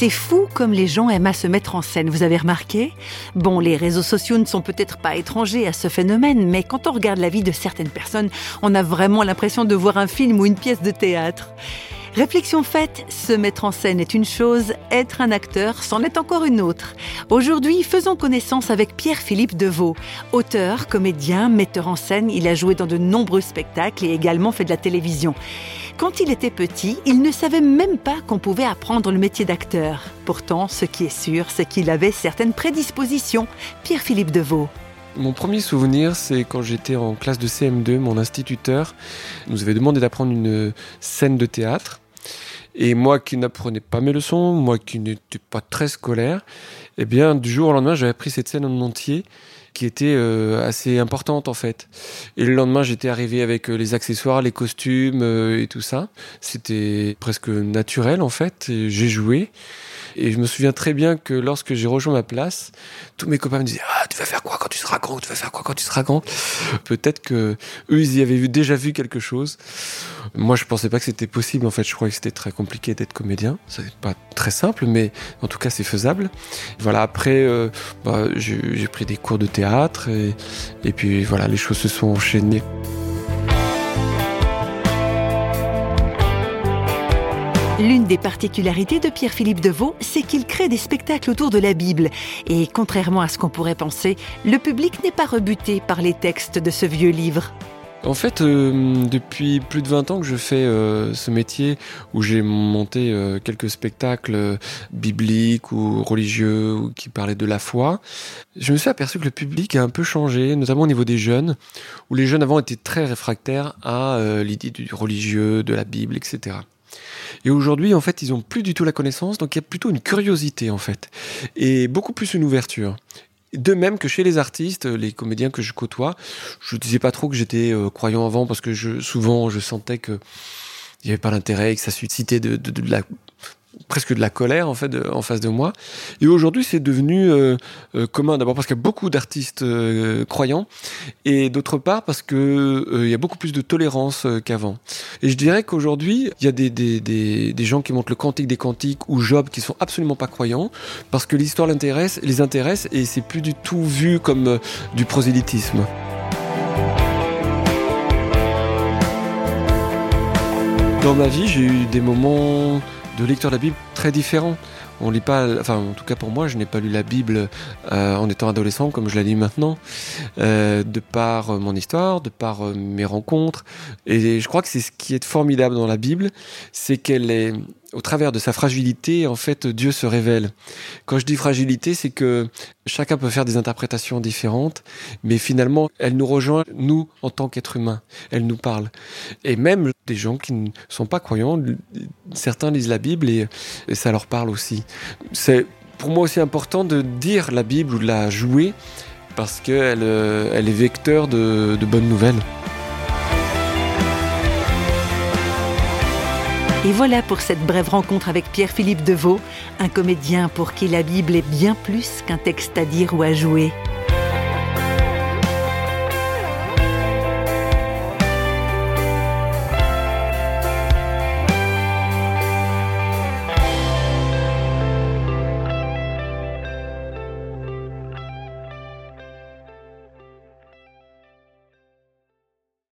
C'est fou comme les gens aiment à se mettre en scène, vous avez remarqué? Bon, les réseaux sociaux ne sont peut-être pas étrangers à ce phénomène, mais quand on regarde la vie de certaines personnes, on a vraiment l'impression de voir un film ou une pièce de théâtre. Réflexion faite, se mettre en scène est une chose, être un acteur c'en est encore une autre. Aujourd'hui, faisons connaissance avec Pierre-Philippe Deveau. Auteur, comédien, metteur en scène, il a joué dans de nombreux spectacles et également fait de la télévision. Quand il était petit, il ne savait même pas qu'on pouvait apprendre le métier d'acteur. Pourtant, ce qui est sûr, c'est qu'il avait certaines prédispositions. Pierre-Philippe Deveau. Mon premier souvenir, c'est quand j'étais en classe de CM2, mon instituteur nous avait demandé d'apprendre une scène de théâtre. Et moi qui n'apprenais pas mes leçons, moi qui n'étais pas très scolaire, eh bien, du jour au lendemain, j'avais appris cette scène en entier qui était euh, assez importante en fait. Et le lendemain, j'étais arrivé avec euh, les accessoires, les costumes euh, et tout ça. C'était presque naturel en fait. J'ai joué. Et je me souviens très bien que lorsque j'ai rejoint ma place, tous mes copains me disaient faire quoi quand tu seras grand Tu vas faire quoi quand tu seras grand Peut-être que eux, ils y avaient déjà vu quelque chose. Moi, je pensais pas que c'était possible. En fait, je croyais que c'était très compliqué d'être comédien. C'est pas très simple, mais en tout cas, c'est faisable. Voilà. Après, euh, bah, j'ai pris des cours de théâtre et puis voilà, les choses se sont enchaînées. L'une des particularités de Pierre-Philippe Deveau, c'est qu'il crée des spectacles autour de la Bible. Et contrairement à ce qu'on pourrait penser, le public n'est pas rebuté par les textes de ce vieux livre. En fait, euh, depuis plus de 20 ans que je fais euh, ce métier où j'ai monté euh, quelques spectacles bibliques ou religieux qui parlaient de la foi, je me suis aperçu que le public a un peu changé, notamment au niveau des jeunes, où les jeunes avant étaient très réfractaires à l'idée du religieux, de la Bible, etc. Et aujourd'hui, en fait, ils ont plus du tout la connaissance, donc il y a plutôt une curiosité, en fait, et beaucoup plus une ouverture. De même que chez les artistes, les comédiens que je côtoie, je disais pas trop que j'étais euh, croyant avant parce que souvent je sentais que il n'y avait pas d'intérêt, que ça suscitait de, de, la presque de la colère en fait en face de moi. Et aujourd'hui, c'est devenu euh, euh, commun. D'abord parce qu'il y a beaucoup d'artistes euh, croyants, et d'autre part parce que il y a beaucoup plus de tolérance qu'avant. Et je dirais qu'aujourd'hui, il y a des, des, des, des, gens qui montrent le cantique des cantiques ou Job qui sont absolument pas croyants parce que l'histoire l'intéresse, les intéresse et c'est plus du tout vu comme du prosélytisme. Dans ma vie, j'ai eu des moments de lecture de la Bible très différent. On lit pas, enfin en tout cas pour moi, je n'ai pas lu la Bible euh, en étant adolescent comme je la lis maintenant, euh, de par euh, mon histoire, de par mes rencontres. Et je crois que c'est ce qui est formidable dans la Bible, c'est qu'elle est au travers de sa fragilité, en fait, Dieu se révèle. Quand je dis fragilité, c'est que chacun peut faire des interprétations différentes, mais finalement, elle nous rejoint, nous, en tant qu'êtres humains. Elle nous parle. Et même des gens qui ne sont pas croyants, certains lisent la Bible et, ça leur parle aussi. C'est pour moi aussi important de dire la Bible ou de la jouer parce qu'elle elle est vecteur de, de bonnes nouvelles. Et voilà pour cette brève rencontre avec Pierre-Philippe Deveau, un comédien pour qui la Bible est bien plus qu'un texte à dire ou à jouer.